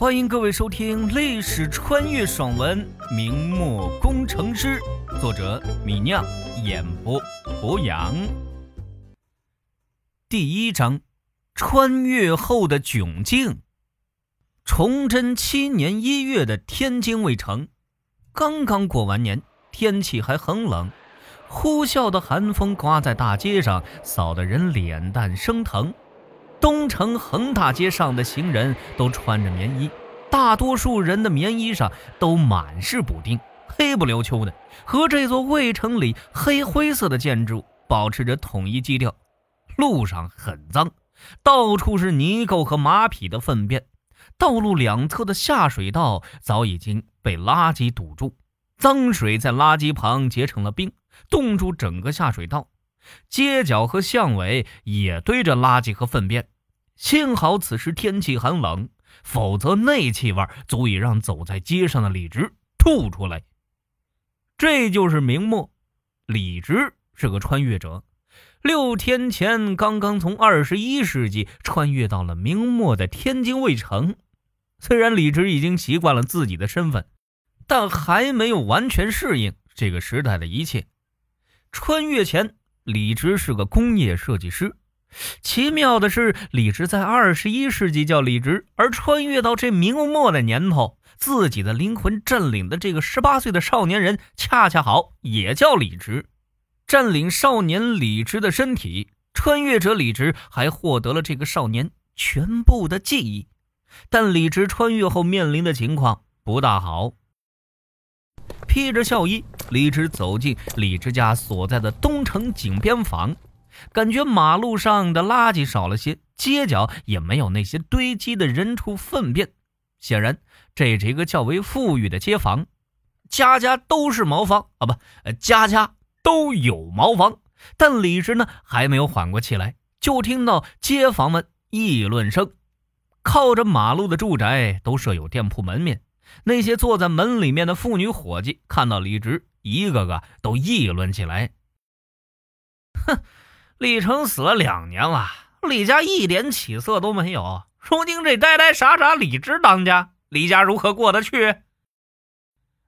欢迎各位收听历史穿越爽文《明末工程师》，作者米酿，演播博洋。第一章：穿越后的窘境。崇祯七年一月的天津卫城，刚刚过完年，天气还很冷，呼啸的寒风刮在大街上，扫得人脸蛋生疼。东城横大街上的行人都穿着棉衣，大多数人的棉衣上都满是补丁，黑不溜秋的，和这座卫城里黑灰色的建筑保持着统一基调。路上很脏，到处是泥垢和马匹的粪便，道路两侧的下水道早已经被垃圾堵住，脏水在垃圾旁结成了冰，冻住整个下水道。街角和巷尾也堆着垃圾和粪便，幸好此时天气寒冷，否则那气味足以让走在街上的李直吐出来。这就是明末，李直是个穿越者，六天前刚刚从二十一世纪穿越到了明末的天津卫城。虽然李直已经习惯了自己的身份，但还没有完全适应这个时代的一切。穿越前。李直是个工业设计师。奇妙的是，李直在二十一世纪叫李直，而穿越到这明末的年头，自己的灵魂占领的这个十八岁的少年人，恰恰好也叫李直。占领少年李直的身体，穿越者李直还获得了这个少年全部的记忆。但李直穿越后面临的情况不大好。披着孝衣，李直走进李直家所在的东城井边坊，感觉马路上的垃圾少了些，街角也没有那些堆积的人畜粪便。显然，这是一个较为富裕的街坊，家家都是茅房啊，不，家家都有茅房。但李直呢，还没有缓过气来，就听到街坊们议论声，靠着马路的住宅都设有店铺门面。那些坐在门里面的妇女伙计看到李直，一个个都议论起来：“哼，李成死了两年了，李家一点起色都没有。如今这呆呆傻傻李直当家，李家如何过得去？”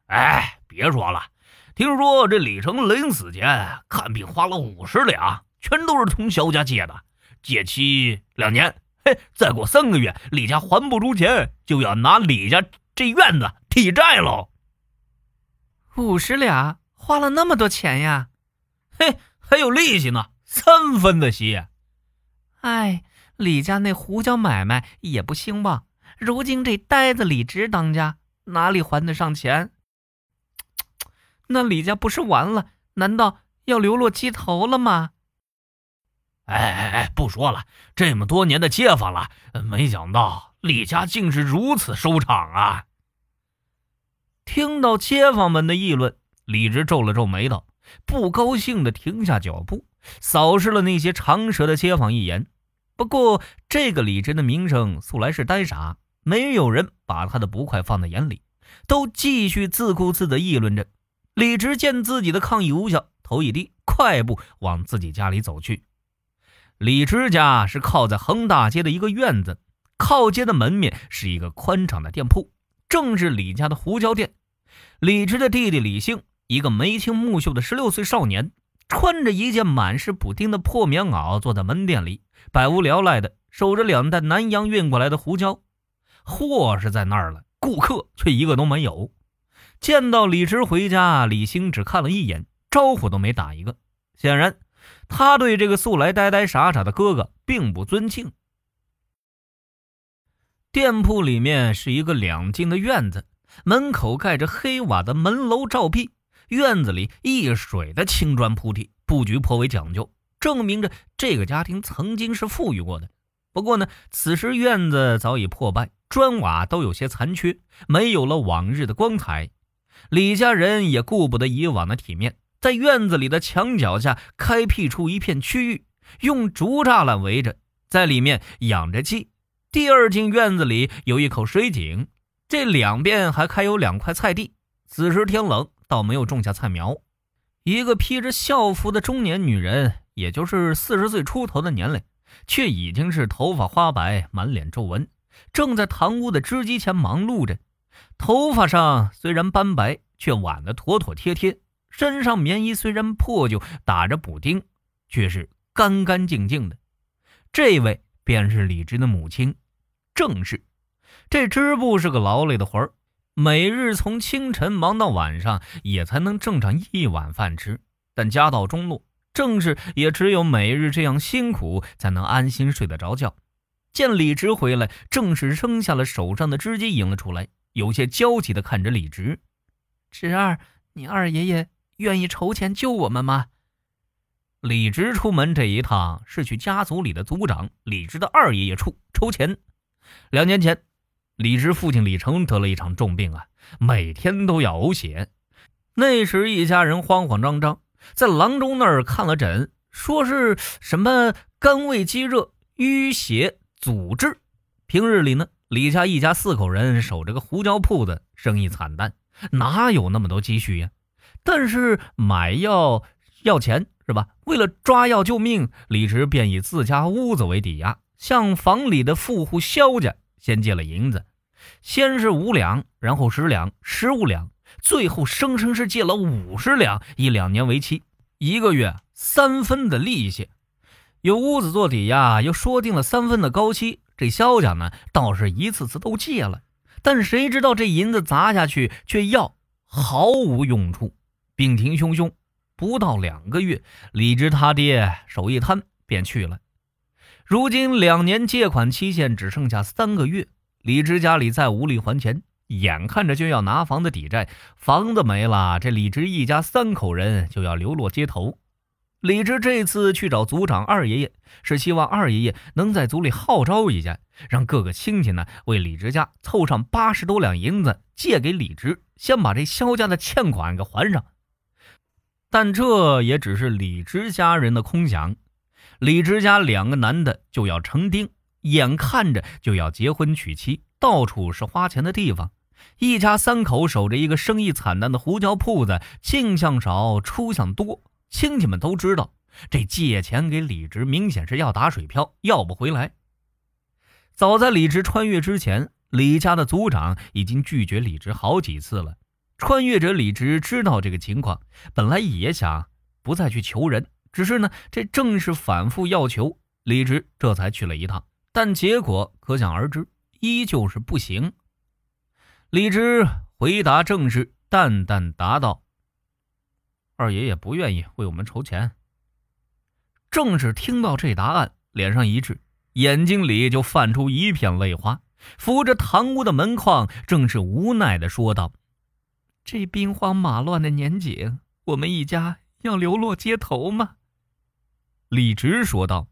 哎，别说了，听说这李成临死前看病花了五十两，全都是从萧家借的，借期两年。嘿，再过三个月，李家还不出钱，就要拿李家。这院子抵债喽，五十两花了那么多钱呀，嘿，还有利息呢，三分的息。哎，李家那胡椒买卖也不兴旺，如今这呆子李直当家，哪里还得上钱？那李家不是完了？难道要流落街头了吗？哎哎哎，不说了，这么多年的街坊了，没想到。李家竟是如此收场啊！听到街坊们的议论，李直皱了皱眉头，不高兴的停下脚步，扫视了那些长舌的街坊一眼。不过，这个李直的名声素来是呆傻，没有人把他的不快放在眼里，都继续自顾自的议论着。李直见自己的抗议无效，头一低，快步往自己家里走去。李直家是靠在横大街的一个院子。靠街的门面是一个宽敞的店铺，正是李家的胡椒店。李直的弟弟李兴，一个眉清目秀的十六岁少年，穿着一件满是补丁的破棉袄，坐在门店里，百无聊赖的守着两袋南洋运过来的胡椒。货是在那儿了，顾客却一个都没有。见到李直回家，李兴只看了一眼，招呼都没打一个。显然，他对这个素来呆呆傻傻的哥哥并不尊敬。店铺里面是一个两进的院子，门口盖着黑瓦的门楼照壁，院子里一水的青砖铺地，布局颇为讲究，证明着这个家庭曾经是富裕过的。不过呢，此时院子早已破败，砖瓦都有些残缺，没有了往日的光彩。李家人也顾不得以往的体面，在院子里的墙角下开辟出一片区域，用竹栅栏围着，在里面养着鸡。第二进院子里有一口水井，这两边还开有两块菜地。此时天冷，倒没有种下菜苗。一个披着校服的中年女人，也就是四十岁出头的年龄，却已经是头发花白，满脸皱纹，正在堂屋的织机前忙碌着，头发上虽然斑白，却挽得妥妥帖帖；身上棉衣虽然破旧，打着补丁，却是干干净净的。这位便是李直的母亲，郑氏。这织布是个劳累的活儿，每日从清晨忙到晚上，也才能挣上一碗饭吃。但家道中落，正是也只有每日这样辛苦，才能安心睡得着觉。见李直回来，正是扔下了手上的织机，迎了出来，有些焦急地看着李直：“侄儿，你二爷爷愿意筹钱救我们吗？”李直出门这一趟是去家族里的族长李直的二爷爷处筹钱。两年前，李直父亲李成得了一场重病啊，每天都要呕血。那时一家人慌慌张张，在郎中那儿看了诊，说是什么肝胃积热、淤血。阻滞，平日里呢，李家一家四口人守着个胡椒铺子，生意惨淡，哪有那么多积蓄呀？但是买药要钱是吧？为了抓药救命，李直便以自家屋子为抵押，向房里的富户肖家先借了银子，先是五两，然后十两、十五两，最后生生是借了五十两，以两年为期，一个月三分的利息。有屋子做抵押，又说定了三分的高息，这萧家呢倒是一次次都借了，但谁知道这银子砸下去，却要毫无用处，病情汹汹。不到两个月，李直他爹手一摊便去了。如今两年借款期限只剩下三个月，李直家里再无力还钱，眼看着就要拿房子抵债，房子没了，这李直一家三口人就要流落街头。李直这次去找族长二爷爷，是希望二爷爷能在族里号召一下，让各个亲戚呢为李直家凑上八十多两银子，借给李直，先把这肖家的欠款给还上。但这也只是李直家人的空想。李直家两个男的就要成丁，眼看着就要结婚娶妻，到处是花钱的地方。一家三口守着一个生意惨淡的胡椒铺子，进项少，出项多。亲戚们都知道，这借钱给李直明显是要打水漂，要不回来。早在李直穿越之前，李家的族长已经拒绝李直好几次了。穿越者李直知道这个情况，本来也想不再去求人，只是呢，这正是反复要求，李直这才去了一趟。但结果可想而知，依旧是不行。李直回答正是淡淡答道。二爷爷不愿意为我们筹钱。正是听到这答案，脸上一滞，眼睛里就泛出一片泪花，扶着堂屋的门框，正是无奈的说道：“这兵荒马乱的年景，我们一家要流落街头吗？”李直说道：“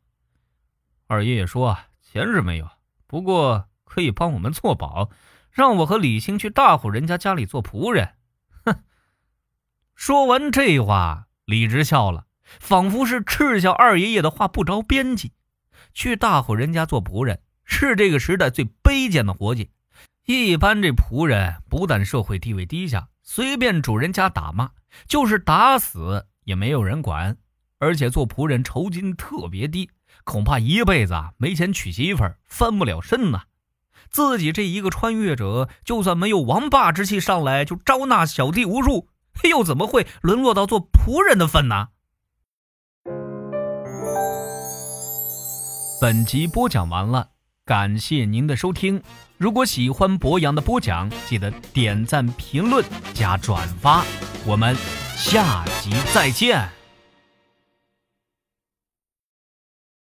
二爷爷说钱是没有，不过可以帮我们做保，让我和李兴去大户人家家里做仆人。”哼说完这话，李直笑了，仿佛是嗤笑二爷爷的话不着边际。去大户人家做仆人是这个时代最卑贱的活计。一般这仆人不但社会地位低下，随便主人家打骂，就是打死也没有人管。而且做仆人酬金特别低，恐怕一辈子啊没钱娶媳妇儿，翻不了身呐。自己这一个穿越者，就算没有王霸之气上来，就招纳小弟无数。又怎么会沦落到做仆人的份呢？本集播讲完了，感谢您的收听。如果喜欢博洋的播讲，记得点赞、评论、加转发。我们下集再见。